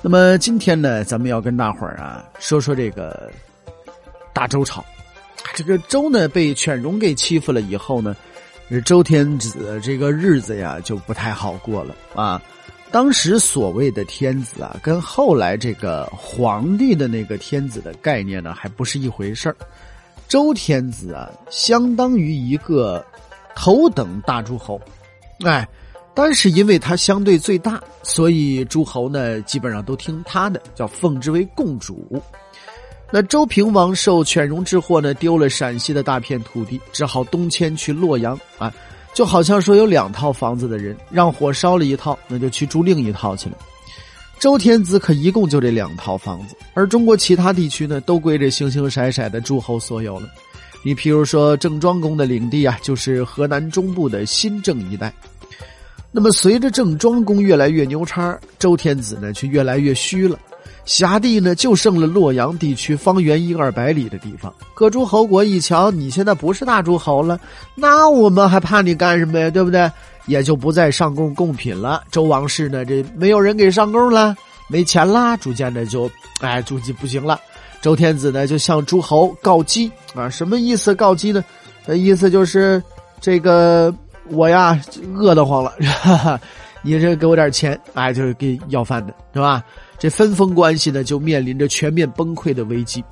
那么今天呢，咱们要跟大伙儿啊说说这个大周朝。这个周呢被犬戎给欺负了以后呢，周天子这个日子呀就不太好过了啊。当时所谓的天子啊，跟后来这个皇帝的那个天子的概念呢，还不是一回事儿。周天子啊，相当于一个头等大诸侯，哎，但是因为他相对最大，所以诸侯呢基本上都听他的，叫奉之为共主。那周平王受犬戎之祸呢，丢了陕西的大片土地，只好东迁去洛阳啊。就好像说有两套房子的人，让火烧了一套，那就去住另一套去了。周天子可一共就这两套房子，而中国其他地区呢，都归这星星色色的诸侯所有了。你譬如说郑庄公的领地啊，就是河南中部的新郑一带。那么随着郑庄公越来越牛叉，周天子呢却越来越虚了。辖地呢，就剩了洛阳地区方圆一二百里的地方。各诸侯国一瞧，你现在不是大诸侯了，那我们还怕你干什么呀？对不对？也就不再上贡贡品了。周王室呢，这没有人给上贡了，没钱啦，逐渐的就，哎，逐渐不行了。周天子呢，就向诸侯告饥啊，什么意思？告饥呢？意思就是这个我呀，饿得慌了，你这给我点钱，哎，就是给要饭的，是吧？这分封关系呢，就面临着全面崩溃的危机。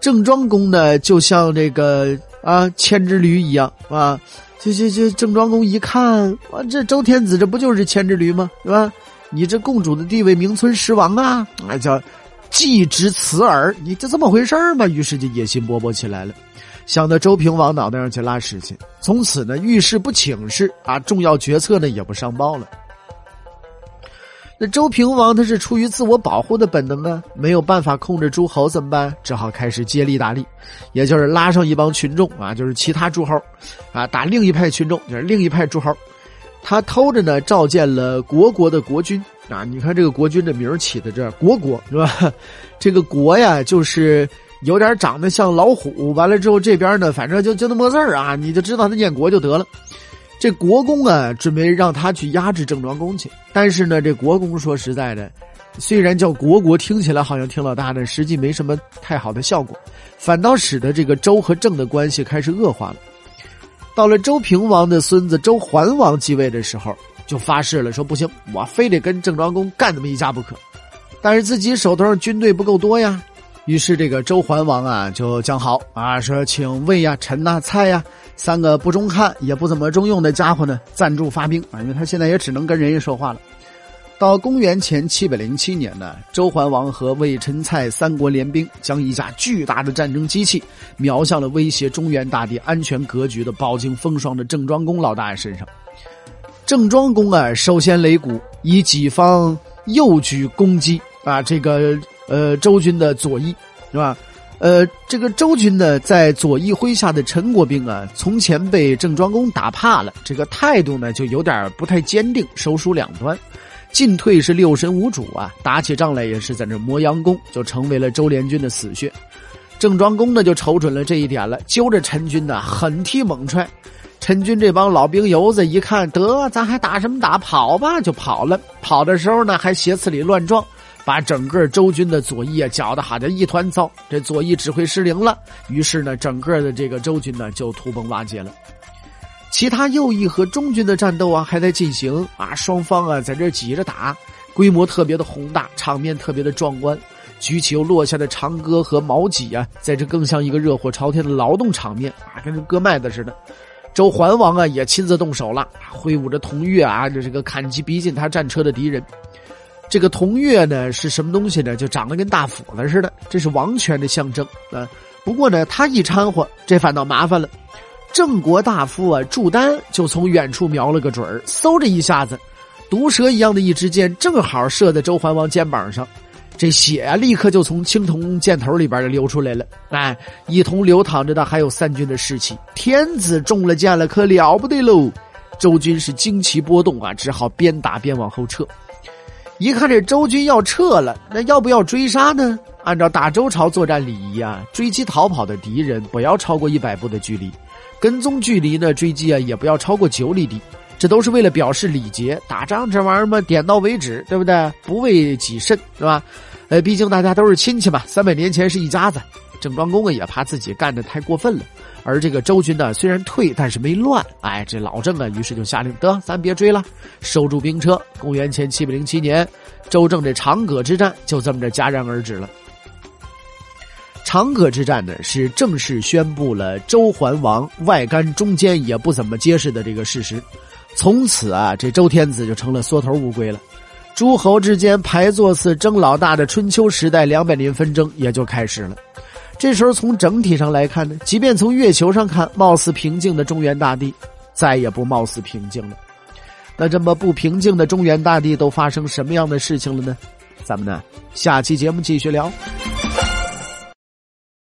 郑庄公呢，就像这个啊千只驴一样啊，这这这郑庄公一看，啊，这周天子这不就是千只驴吗？是吧？你这共主的地位名存实亡啊！啊，叫既知此耳，你就这么回事儿吗？于是就野心勃勃起来了，想到周平王脑袋上去拉屎去。从此呢，遇事不请示啊，重要决策呢也不上报了。那周平王他是出于自我保护的本能啊，没有办法控制诸侯怎么办？只好开始接力打力，也就是拉上一帮群众啊，就是其他诸侯，啊，打另一派群众，就是另一派诸侯。他偷着呢召见了国国的国君啊，你看这个国君的名起的这国国是吧？这个国呀，就是有点长得像老虎，完了之后这边呢，反正就就那么个字儿啊，你就知道他念国就得了。这国公啊，准备让他去压制郑庄公去，但是呢，这国公说实在的，虽然叫国国，听起来好像挺老大的，实际没什么太好的效果，反倒使得这个周和郑的关系开始恶化了。到了周平王的孙子周桓王继位的时候，就发誓了，说不行，我非得跟郑庄公干那么一架不可。但是自己手头上军队不够多呀，于是这个周桓王啊，就讲好啊，说请魏呀、陈呐、蔡呀。三个不中看也不怎么中用的家伙呢，赞助发兵啊，因为他现在也只能跟人家说话了。到公元前七百零七年呢，周桓王和魏、陈、蔡三国联兵，将一架巨大的战争机器瞄向了威胁中原大地安全格局的饱经风霜的郑庄公老大爷身上。郑庄公啊，首先擂鼓，以己方右举攻击啊，这个呃周军的左翼，是吧？呃，这个周军呢，在左翼麾下的陈国兵啊，从前被郑庄公打怕了，这个态度呢就有点不太坚定，手鼠两端，进退是六神无主啊，打起仗来也是在那磨洋工，就成为了周联军的死穴。郑庄公呢就瞅准了这一点了，揪着陈军呢狠踢猛踹，陈军这帮老兵油子一看，得咱还打什么打，跑吧就跑了，跑的时候呢还斜刺里乱撞。把整个周军的左翼啊搅得好像一团糟，这左翼指挥失灵了，于是呢，整个的这个周军呢就土崩瓦解了。其他右翼和中军的战斗啊还在进行啊，双方啊在这挤着打，规模特别的宏大，场面特别的壮观，举起又落下的长戈和矛戟啊，在这更像一个热火朝天的劳动场面啊，跟这割麦子似的。周桓王啊也亲自动手了，挥舞着铜钺啊，这这个砍击逼近他战车的敌人。这个铜钺呢是什么东西呢？就长得跟大斧子似的，这是王权的象征啊。不过呢，他一掺和，这反倒麻烦了。郑国大夫啊，祝丹就从远处瞄了个准儿，嗖的一下子，毒蛇一样的一支箭正好射在周桓王肩膀上，这血啊立刻就从青铜箭头里边就流出来了。哎，一同流淌着的还有三军的士气。天子中了箭了，可了不得喽！周军是惊奇波动啊，只好边打边往后撤。一看这周军要撤了，那要不要追杀呢？按照大周朝作战礼仪啊，追击逃跑的敌人不要超过一百步的距离，跟踪距离呢追击啊也不要超过九里地，这都是为了表示礼节。打仗这玩意儿嘛，点到为止，对不对？不为己甚，是吧？呃，毕竟大家都是亲戚嘛，三百年前是一家子。郑庄公啊也怕自己干的太过分了。而这个周军呢，虽然退，但是没乱。哎，这老郑啊，于是就下令得，咱别追了，收住兵车。公元前七百零七年，周郑这长葛之战就这么着戛然而止了。长葛之战呢，是正式宣布了周桓王外干中间也不怎么结实的这个事实。从此啊，这周天子就成了缩头乌龟了。诸侯之间排座次争老大的春秋时代两百年纷争也就开始了。这时候从整体上来看呢，即便从月球上看，貌似平静的中原大地，再也不貌似平静了。那这么不平静的中原大地都发生什么样的事情了呢？咱们呢，下期节目继续聊。